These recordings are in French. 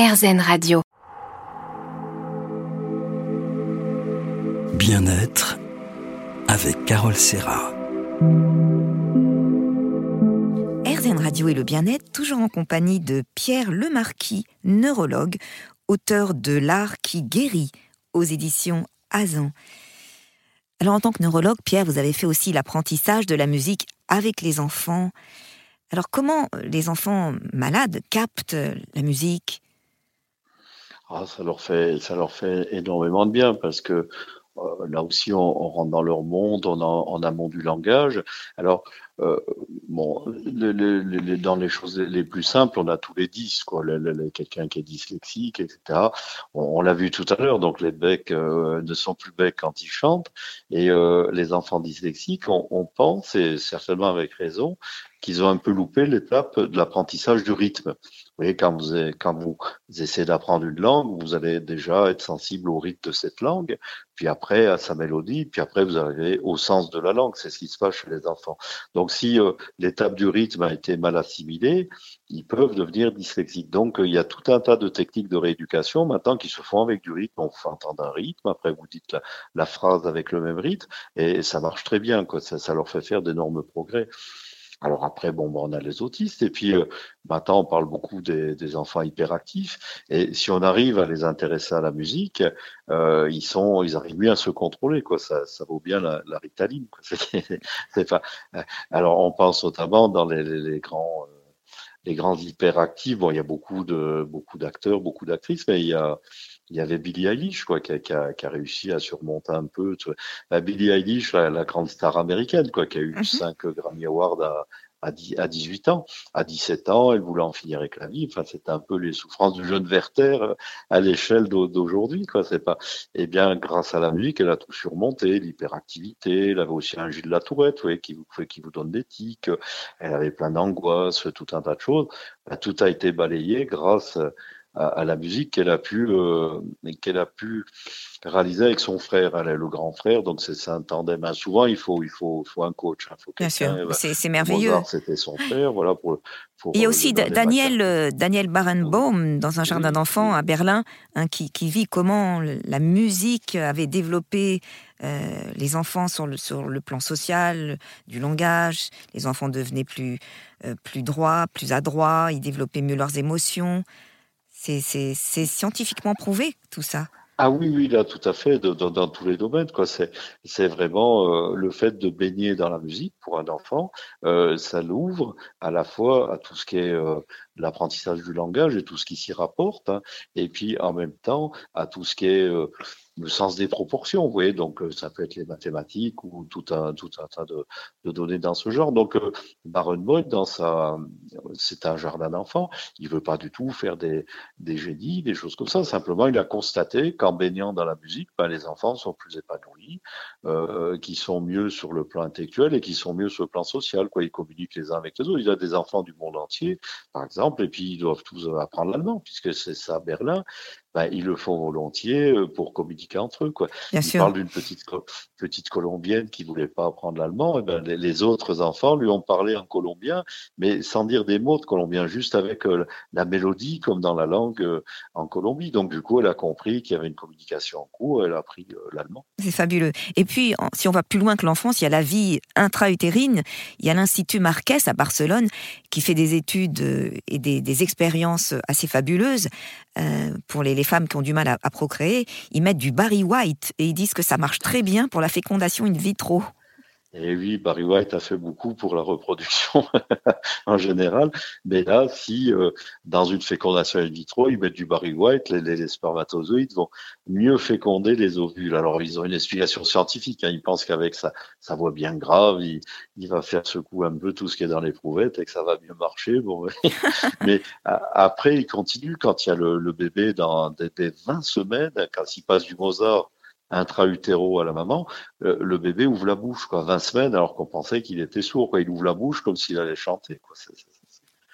RZN Radio. Bien-être avec Carole Serra. RZN Radio et le bien-être, toujours en compagnie de Pierre Lemarquis, neurologue, auteur de L'art qui guérit aux éditions Azan. Alors en tant que neurologue, Pierre, vous avez fait aussi l'apprentissage de la musique avec les enfants. Alors comment les enfants malades captent la musique? Ah, ça leur fait ça leur fait énormément de bien parce que euh, là aussi, on, on, rentre dans leur monde, on en, amont du langage. Alors, euh, bon, le, le, dans les choses les plus simples, on a tous les dix, quoi. Quelqu'un qui est dyslexique, etc. On, l'a vu tout à l'heure, donc les becs euh, ne sont plus becs quand ils chantent. Et euh, les enfants dyslexiques, on, on pense, et certainement avec raison, qu'ils ont un peu loupé l'étape de l'apprentissage du rythme. Vous voyez, quand vous, quand vous essayez d'apprendre une langue, vous allez déjà être sensible au rythme de cette langue, puis après à sa mélodie, puis après vous arrivez au sens de la langue. C'est ce qui se passe chez les enfants. Donc si euh, l'étape du rythme a été mal assimilée, ils peuvent devenir dyslexiques. Donc euh, il y a tout un tas de techniques de rééducation maintenant qui se font avec du rythme. On fait entendre un rythme, après vous dites la, phrase avec le même rythme, et ça marche très bien. Quoi. Ça leur fait faire d'énormes progrès. Alors après, bon, on a les autistes, et puis euh, maintenant on parle beaucoup des, des, enfants hyperactifs, et si on arrive à les intéresser à la musique, euh, ils sont, ils arrivent bien à se contrôler, quoi. Ça, ça vaut bien la, la ritaline. Quoi. C'est pas. Euh, alors on pense notamment dans les, les, les grands. Euh, les grands hyperactifs, bon, il y a beaucoup de beaucoup d'acteurs, beaucoup d'actrices, mais il y a il y avait Billie Eilish quoi, qui a, qui, a, qui a, réussi à surmonter un peu. Tu vois. Bah, Billie Eilish, la, la, grande star américaine, quoi, qui a eu mm -hmm. cinq Grammy Awards à, à, 10, à 18 ans. À 17 ans, elle voulait en finir avec la vie. Enfin, c'était un peu les souffrances du jeune Werther à l'échelle d'aujourd'hui, quoi. C'est pas. Eh bien, grâce à la musique, elle a tout surmonté, l'hyperactivité. Elle avait aussi un Gilles Latourette, oui, qui vous qui vous donne des tics. Elle avait plein d'angoisses, tout un tas de choses. Bah, tout a été balayé grâce à, à la musique qu'elle a pu euh, qu'elle a pu réaliser avec son frère. Elle est le grand frère, donc c'est un tandem. Hein, souvent, il faut il faut, faut un coach. Hein, faut Bien sûr, c'est merveilleux. C'était son frère, voilà pour. pour Il y a aussi Daniel euh, Daniel Barenbaum dans un jardin oui, d'enfants à Berlin, hein, qui, qui vit comment la musique avait développé euh, les enfants sur le, sur le plan social, du langage. Les enfants devenaient plus, euh, plus droits, plus adroits, ils développaient mieux leurs émotions. C'est scientifiquement prouvé, tout ça. Ah oui, oui, là, tout à fait, dans, tous les domaines. C'est vraiment euh, le fait de baigner dans la musique pour un enfant, euh, ça l'ouvre à la fois à tout ce qui est euh, l'apprentissage du langage et tout ce qui s'y rapporte, hein, et puis en même temps à tout ce qui est euh, le sens des proportions, vous voyez, donc euh, ça peut être les mathématiques ou tout un, tout un tas de, de données dans ce genre. Donc euh, Barenboim, dans sa, c'est un jardin d'enfants, il veut pas du tout faire des, des génies, des choses comme ça. Simplement, il a constaté qu'en baignant dans la musique, ben, les enfants sont plus épanouis, euh, qui sont mieux sur le plan intellectuel et qui sont mieux sur le plan social. Quoi, ils communiquent les uns avec les autres. Il a des enfants du monde entier, par exemple, et puis ils doivent tous apprendre l'allemand puisque c'est ça Berlin ben, ils le font volontiers euh, pour communiquer entre eux. Quoi. Bien ils parlent d'une petite, petite colombienne qui voulait pas apprendre l'allemand. Ben, les, les, autres enfants lui ont parlé en colombien, mais sans dire des mots de colombien, juste avec euh, la mélodie, comme dans la langue euh, en Colombie. Donc, du coup, elle a compris qu'il y avait une communication en cours. Elle a appris euh, l'allemand. C'est fabuleux. Et puis, si on va plus loin que l'enfance, il y a la vie intra-utérine. Il y a l'Institut Marquès à Barcelone qui fait des études et des, des expériences assez fabuleuses pour les, les, femmes qui ont du mal à, procréer, ils mettent du Barry White et ils disent que ça marche très bien pour la fécondation in vitro. Et oui, Barry White a fait beaucoup pour la reproduction en général. Mais là, si euh, dans une fécondation in vitro, ils mettent du Barry White, les, les, spermatozoïdes vont mieux féconder les ovules. Alors, ils ont une explication scientifique. Hein. Ils pensent qu'avec sa, sa voix bien grave, il, il, va faire secouer un peu tout ce qui est dans l'éprouvette et que ça va mieux marcher. Bon, mais après, il continue quand il y a le, le bébé dans des, des 20 semaines, quand il passe du Mozart intra-utéro à la maman, euh, le bébé ouvre la bouche, quoi, 20 semaines, alors qu'on pensait qu'il était sourd, quoi. Il ouvre la bouche comme s'il allait chanter, quoi. C est, c est...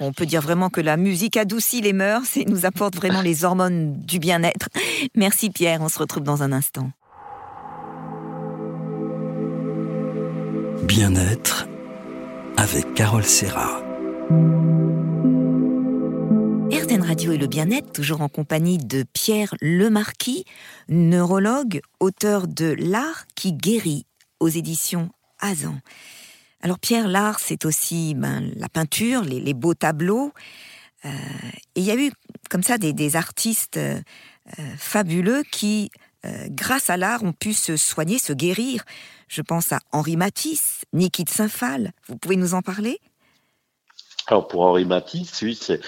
On peut dire vraiment que la musique adoucit les mœurs et nous apporte vraiment les hormones du bien-être. Merci Pierre, on se retrouve dans un instant. Bien-être avec Carole Serra. Radio et le bien-être, toujours en compagnie de Pierre Lemarquis, neurologue, auteur de L'art qui guérit aux éditions Azan. Alors Pierre, l'art, c'est aussi ben, la peinture, les, beaux tableaux. Euh, et il y a eu comme ça des, artistes euh, fabuleux qui, euh, grâce à l'art, ont pu se soigner, se guérir. Je pense à Henri Matisse, Niki de Saint-Phal. Vous pouvez nous en parler? Alors pour Henri Matisse, oui, c'est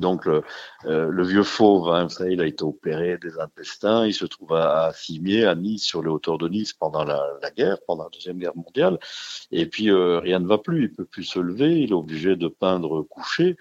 donc le, le, vieux fauve. Hein, vous savez, il a été opéré des intestins. Il se trouve à, à à Nice, sur les hauteurs de Nice pendant la, la guerre, pendant la deuxième guerre mondiale. Et puis rien ne va plus. Il peut plus se lever. Il est obligé de peindre couché.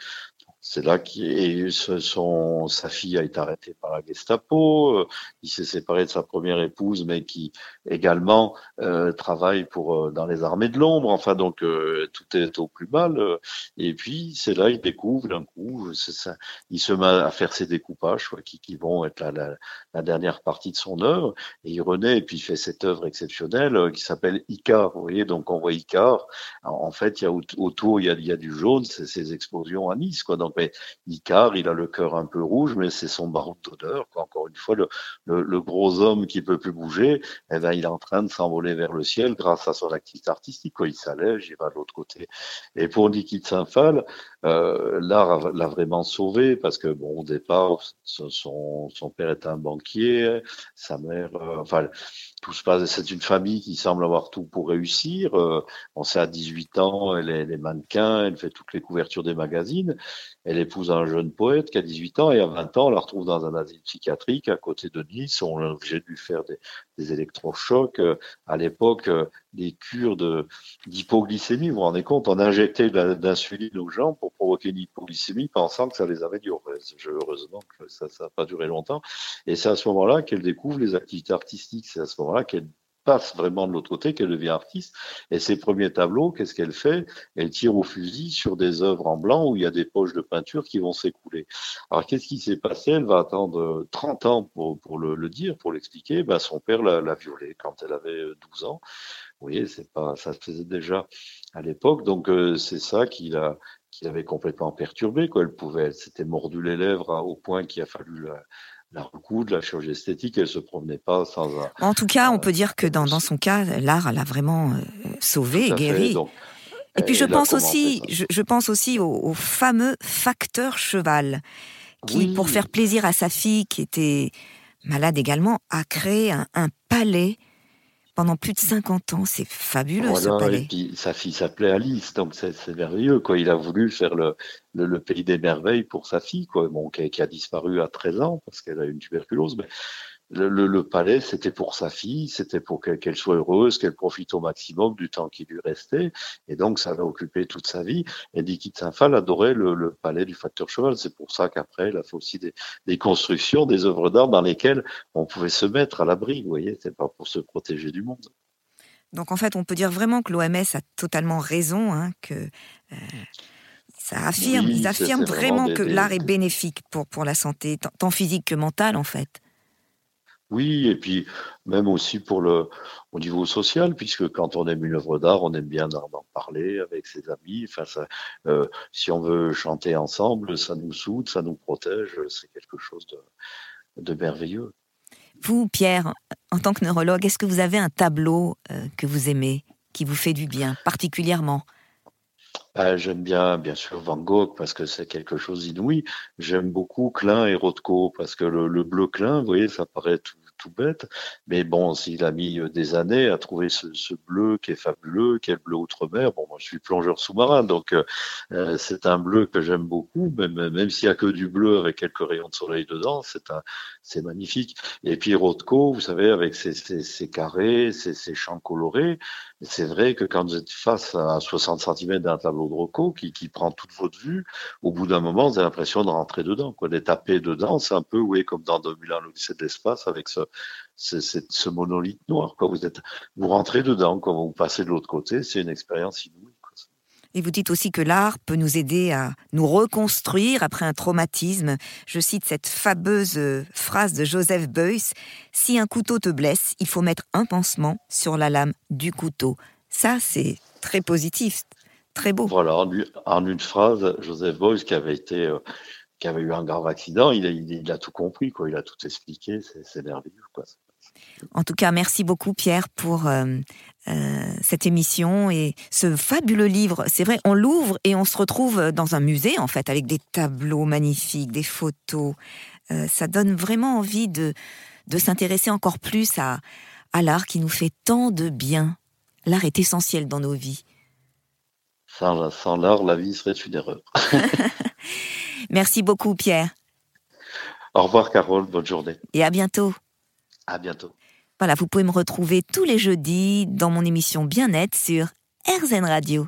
C'est là qu'il son sa fille a été arrêtée par la Gestapo. Euh, il s'est séparé de sa première épouse, mais qui également euh, travaille pour euh, dans les armées de l'ombre. Enfin, donc euh, tout est au plus mal. Et puis c'est là il découvre d'un coup, ça, il se met à faire ses découpages qui, qui vont être la, la, la, dernière partie de son œuvre. Et il renaît et puis il fait cette œuvre exceptionnelle qui s'appelle Icar. Vous voyez, donc on voit Icar. En fait, il y a autour il y a, il y a du jaune, c'est ces explosions à Nice, quoi. Mais Icar, il a le cœur un peu rouge, mais c'est son baron d'odeur. Encore une fois, le, le, gros homme qui peut plus bouger, eh ben, il est en train de s'envoler vers le ciel grâce à son activité artistique. Quoi. Il s'allège, il va de l'autre côté. Et pour Niki de Saint-Phal, euh, l'art l'a vraiment sauvé parce que, bon, au départ, son, son père est un banquier, sa mère, euh, enfin, tout se passe. C'est une famille qui semble avoir tout pour réussir. Euh, on sait à 18 ans, elle est, elle est, mannequin, elle fait toutes les couvertures des magazines. Elle épouse un jeune poète qui a 18 ans et à 20 ans, on la retrouve dans un asile psychiatrique à côté de Nice. On est obligé de lui faire des, électrochocs. Euh, à l'époque, euh, des cures d'hypoglycémie, vous vous rendez compte, on injectait de l'insuline aux gens pour provoquer une hypoglycémie pensant que ça les avait duré. Heureusement que ça n'a pas duré longtemps. Et c'est à ce moment-là qu'elle découvre les activités artistiques. C'est à ce moment-là qu'elle passe vraiment de l'autre côté, qu'elle devient artiste. Et ses premiers tableaux, qu'est-ce qu'elle fait? Elle tire au fusil sur des œuvres en blanc où il y a des poches de peinture qui vont s'écouler. Alors qu'est-ce qui s'est passé? Elle va attendre 30 ans pour, pour le, le, dire, pour l'expliquer. Ben, son père l'a violée quand elle avait 12 ans. Vous voyez, c'est pas, ça se faisait déjà à l'époque. Donc euh, c'est ça qui a qui avait complètement perturbé. Quoi. Elle pouvait, elle s'était mordu les lèvres hein, au point qu'il a fallu la, la la chirurgie esthétique, elle se promenait pas sans un, En tout cas, on peut dire que dans, dans son cas, l'art l'a vraiment euh, sauvé, guéri. et puis je pense, aussi, je, je, pense aussi au, au, fameux facteur cheval, qui, oui. pour faire plaisir à sa fille, qui était malade également, a créé un, un palais pendant plus de 50 ans. C'est fabuleux voilà, ce palais. Et puis sa fille s'appelait Alice, donc c'est merveilleux. Quoi. Il a voulu faire le, le, le, pays des merveilles pour sa fille, quoi. Bon, qui, qui a disparu à 13 ans parce qu'elle a une tuberculose. Mais le, le, le palais, c'était pour sa fille, c'était pour qu'elle soit heureuse, qu'elle profite au maximum du temps qui lui restait. Et donc, ça va occuper toute sa vie. Et Niki de Saint-Phal adorait le, palais du facteur cheval. C'est pour ça qu'après, elle a fait aussi des, des constructions, des œuvres d'art dans lesquelles on pouvait se mettre à l'abri. Vous voyez, c'est pas pour se protéger du monde. Donc, en fait, on peut dire vraiment que l'OMS a totalement raison, hein, que. Euh... Ça affirme, oui, ils affirment vraiment, vraiment des, que l'art est bénéfique pour, pour la santé, tant physique que mentale en fait. Oui, et puis même aussi pour le au niveau social, puisque quand on aime une œuvre d'art, on aime bien d'en parler avec ses amis. Enfin, euh, si on veut chanter ensemble, ça nous soude, ça nous protège. C'est quelque chose de, de merveilleux. Vous, Pierre, en tant que neurologue, est-ce que vous avez un tableau euh, que vous aimez, qui vous fait du bien, particulièrement? Ah, J'aime bien, bien sûr, Van Gogh parce que c'est quelque chose d'inouï. J'aime beaucoup Klein et Rothko parce que le, le, bleu Klein, vous voyez, ça paraît tout, bête, mais bon, s'il a mis euh, des années à trouver ce, ce, bleu qui est fabuleux, qui est le bleu outre-mer. Bon, moi, je suis plongeur sous-marin, donc euh, euh c'est un bleu que j'aime beaucoup, même, même s'il y a que du bleu avec quelques rayons de soleil dedans, c'est un, c'est magnifique. Et puis Rothko, vous savez, avec ses, ses, ses carrés, ses, ses champs colorés, c'est vrai que quand vous êtes face à 60 cm d'un tableau de Rocco qui, qui, prend toute votre vue, au bout d'un moment, vous avez l'impression de rentrer dedans, quoi, d'être tapé dedans. C'est un peu, oui, comme dans 2001, l'Odyssée de l'espace, avec ce, ce, ce, monolithe noir, quoi. Vous êtes, vous rentrez dedans, quand vous passez de l'autre côté, c'est une expérience inouïe. Et vous dites aussi que l'art peut nous aider à nous reconstruire après un traumatisme. Je cite cette fameuse phrase de Joseph Beuys Si un couteau te blesse, il faut mettre un pansement sur la lame du couteau. Ça, c'est très positif, très beau. Voilà, en une phrase, Joseph Beuys, qui avait été. Euh, qui avait eu un grave accident, il a, il, a tout compris, quoi. Il a tout expliqué. C'est merveilleux, quoi. En tout cas, merci beaucoup Pierre pour euh, euh, cette émission et ce fabuleux livre. C'est vrai, on l'ouvre et on se retrouve dans un musée en fait, avec des tableaux magnifiques, des photos. Euh, ça donne vraiment envie de, de s'intéresser encore plus à, à l'art qui nous fait tant de bien. L'art est essentiel dans nos vies. Sans, sans l'art, la vie serait une erreur. merci beaucoup Pierre. Au revoir Carole, bonne journée. Et à bientôt. À bientôt. Voilà, vous pouvez me retrouver tous les jeudis dans mon émission Bien-être sur RZN Radio.